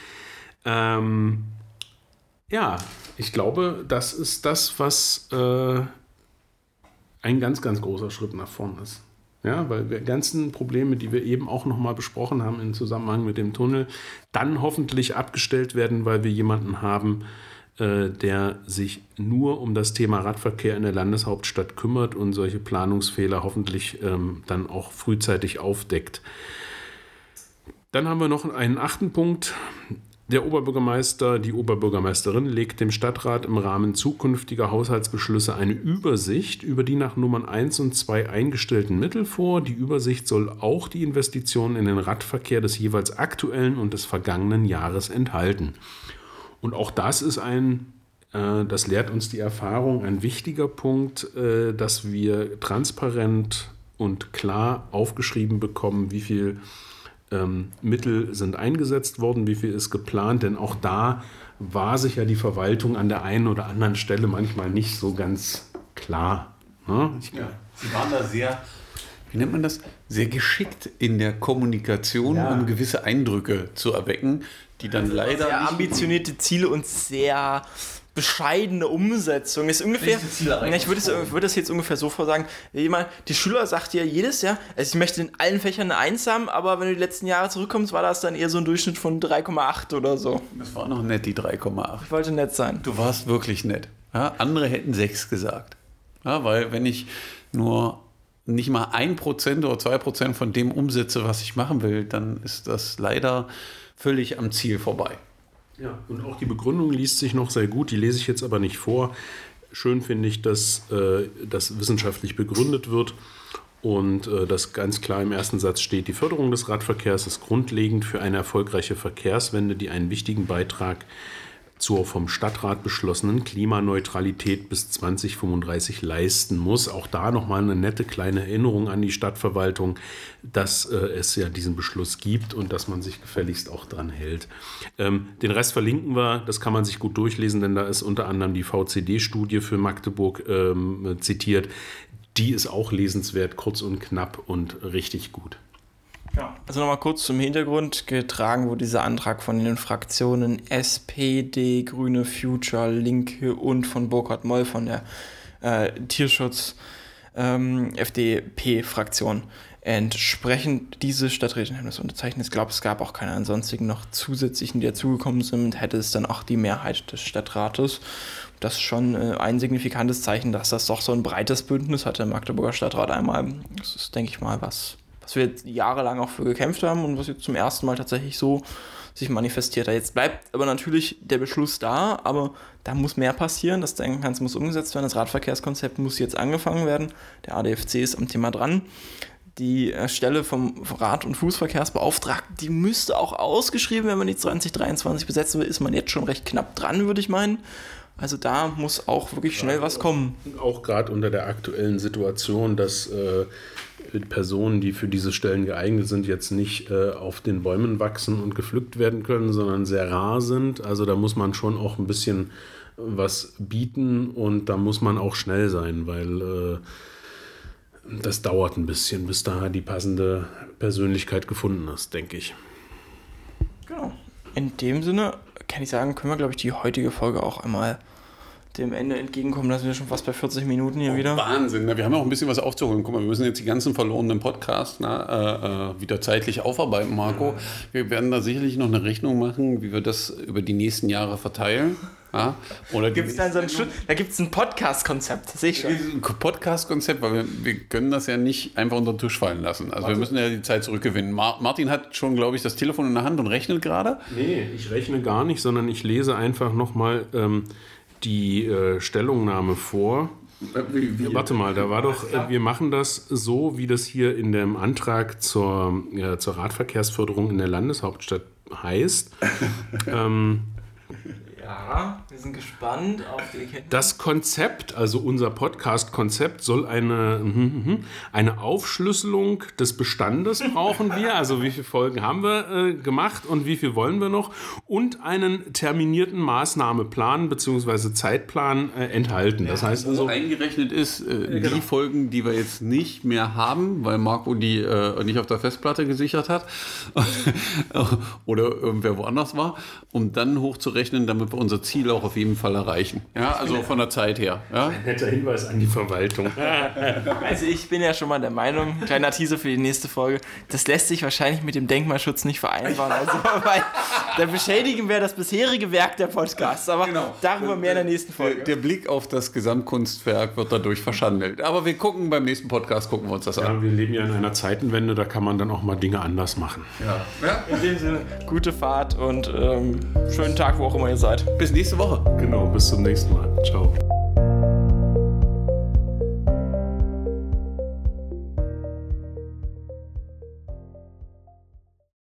Ähm, ja, ich glaube, das ist das, was äh, ein ganz, ganz großer Schritt nach vorn ist. Ja, weil wir ganzen Probleme, die wir eben auch nochmal besprochen haben im Zusammenhang mit dem Tunnel, dann hoffentlich abgestellt werden, weil wir jemanden haben, äh, der sich nur um das Thema Radverkehr in der Landeshauptstadt kümmert und solche Planungsfehler hoffentlich ähm, dann auch frühzeitig aufdeckt. Dann haben wir noch einen achten Punkt. Der Oberbürgermeister, die Oberbürgermeisterin legt dem Stadtrat im Rahmen zukünftiger Haushaltsbeschlüsse eine Übersicht über die nach Nummern 1 und 2 eingestellten Mittel vor. Die Übersicht soll auch die Investitionen in den Radverkehr des jeweils aktuellen und des vergangenen Jahres enthalten. Und auch das ist ein, äh, das lehrt uns die Erfahrung, ein wichtiger Punkt, äh, dass wir transparent und klar aufgeschrieben bekommen, wie viel ähm, Mittel sind eingesetzt worden, wie viel ist geplant, denn auch da war sich ja die Verwaltung an der einen oder anderen Stelle manchmal nicht so ganz klar. Ne? Ja, sie waren da sehr, wie nennt man das, sehr geschickt in der Kommunikation, ja. um gewisse Eindrücke zu erwecken, die dann also leider. Sehr ambitionierte Ziele und sehr bescheidene Umsetzung ist ungefähr. Ich würde, es, würde das jetzt ungefähr so vorsagen. Jemand, die Schüler sagt ja jedes Jahr, also ich möchte in allen Fächern eine 1 haben, aber wenn du die letzten Jahre zurückkommst, war das dann eher so ein Durchschnitt von 3,8 oder so. Das war noch nett, die 3,8. Ich wollte nett sein. Du warst wirklich nett. Ja, andere hätten 6 gesagt. Ja, weil wenn ich nur nicht mal 1% oder 2% von dem umsetze, was ich machen will, dann ist das leider völlig am Ziel vorbei. Ja, und auch die Begründung liest sich noch sehr gut, die lese ich jetzt aber nicht vor. Schön finde ich, dass äh, das wissenschaftlich begründet wird und äh, dass ganz klar im ersten Satz steht, die Förderung des Radverkehrs ist grundlegend für eine erfolgreiche Verkehrswende, die einen wichtigen Beitrag zur vom Stadtrat beschlossenen Klimaneutralität bis 2035 leisten muss. Auch da nochmal eine nette kleine Erinnerung an die Stadtverwaltung, dass äh, es ja diesen Beschluss gibt und dass man sich gefälligst auch dran hält. Ähm, den Rest verlinken wir, das kann man sich gut durchlesen, denn da ist unter anderem die VCD-Studie für Magdeburg ähm, zitiert. Die ist auch lesenswert, kurz und knapp und richtig gut. Also nochmal kurz zum Hintergrund. Getragen wurde dieser Antrag von den Fraktionen SPD, Grüne, Future, Linke und von Burkhard Moll von der äh, Tierschutz ähm. Entsprechend diese Stadträtin haben das unterzeichnet. Ich glaube, es gab auch keine ansonsten noch zusätzlichen, die dazugekommen sind, hätte es dann auch die Mehrheit des Stadtrates. Das ist schon äh, ein signifikantes Zeichen, dass das doch so ein breites Bündnis hat, der Magdeburger Stadtrat einmal. Das ist, denke ich mal, was was wir jetzt jahrelang auch für gekämpft haben und was jetzt zum ersten Mal tatsächlich so sich manifestiert hat. Jetzt bleibt aber natürlich der Beschluss da, aber da muss mehr passieren. Das Denkenkanz muss umgesetzt werden. Das Radverkehrskonzept muss jetzt angefangen werden. Der ADFC ist am Thema dran. Die Stelle vom Rad- und Fußverkehrsbeauftragten, die müsste auch ausgeschrieben werden, wenn die 2023 besetzen will, ist man jetzt schon recht knapp dran, würde ich meinen. Also da muss auch wirklich schnell was kommen. Auch gerade unter der aktuellen Situation, dass äh, Personen, die für diese Stellen geeignet sind, jetzt nicht äh, auf den Bäumen wachsen und gepflückt werden können, sondern sehr rar sind. Also da muss man schon auch ein bisschen was bieten und da muss man auch schnell sein, weil äh, das dauert ein bisschen, bis da die passende Persönlichkeit gefunden ist, denke ich. Genau. In dem Sinne kann ich sagen, können wir, glaube ich, die heutige Folge auch einmal dem Ende entgegenkommen. Da sind wir schon fast bei 40 Minuten hier oh, wieder. Wahnsinn. Ne? Wir haben auch ein bisschen was aufzuholen. Guck mal, wir müssen jetzt die ganzen verlorenen Podcasts na, äh, äh, wieder zeitlich aufarbeiten, Marco. Wir werden da sicherlich noch eine Rechnung machen, wie wir das über die nächsten Jahre verteilen. Ja? Oder gibt's da, so ein da gibt es ein Podcast-Konzept, sehe ich schon. Ein Podcast-Konzept, weil wir, wir, können das ja nicht einfach unter den Tisch fallen lassen. Also Warte. wir müssen ja die Zeit zurückgewinnen. Mar Martin hat schon, glaube ich, das Telefon in der Hand und rechnet gerade. Nee, ich rechne gar nicht, sondern ich lese einfach nochmal ähm, die äh, Stellungnahme vor. Äh, wie, wie, Warte mal, da war doch, äh, wir machen das so, wie das hier in dem Antrag zur, ja, zur Radverkehrsförderung in der Landeshauptstadt heißt. (laughs) ähm, Ja, wir sind gespannt auf die Erkenntnis. Das Konzept, also unser Podcast-Konzept, soll eine, mhm, mhm, eine Aufschlüsselung des Bestandes (laughs) brauchen wir. Also wie viele Folgen haben wir äh, gemacht und wie viel wollen wir noch? Und einen terminierten Maßnahmeplan bzw. Zeitplan äh, enthalten. Das heißt Also eingerechnet ist äh, die Folgen, die wir jetzt nicht mehr haben, weil Marco die äh, nicht auf der Festplatte gesichert hat (laughs) oder irgendwer woanders war, um dann hochzurechnen, damit wir unser Ziel auch auf jeden Fall erreichen. Ja, also von der Zeit her. Ja? netter Hinweis an die Verwaltung. (laughs) Also ich bin ja schon mal der Meinung, kleiner Teaser für die nächste Folge, das lässt sich wahrscheinlich mit dem Denkmalschutz nicht vereinbaren. Also, (laughs) weil da beschädigen wir das bisherige Werk der Podcasts. Aber darüber mehr in der nächsten Folge. der Blick auf das Gesamtkunstwerk wird dadurch verschandelt. Aber wir gucken beim nächsten Podcast, gucken wir uns das an. Ja, wir leben ja in einer Zeitenwende, da kann man dann auch mal Dinge anders machen. Ja. In dem Sinne, gute Fahrt und ähm, schönen Tag, wo auch immer ihr seid. Bis nächste Woche. Genau, bis zum nächsten Mal. Ciao.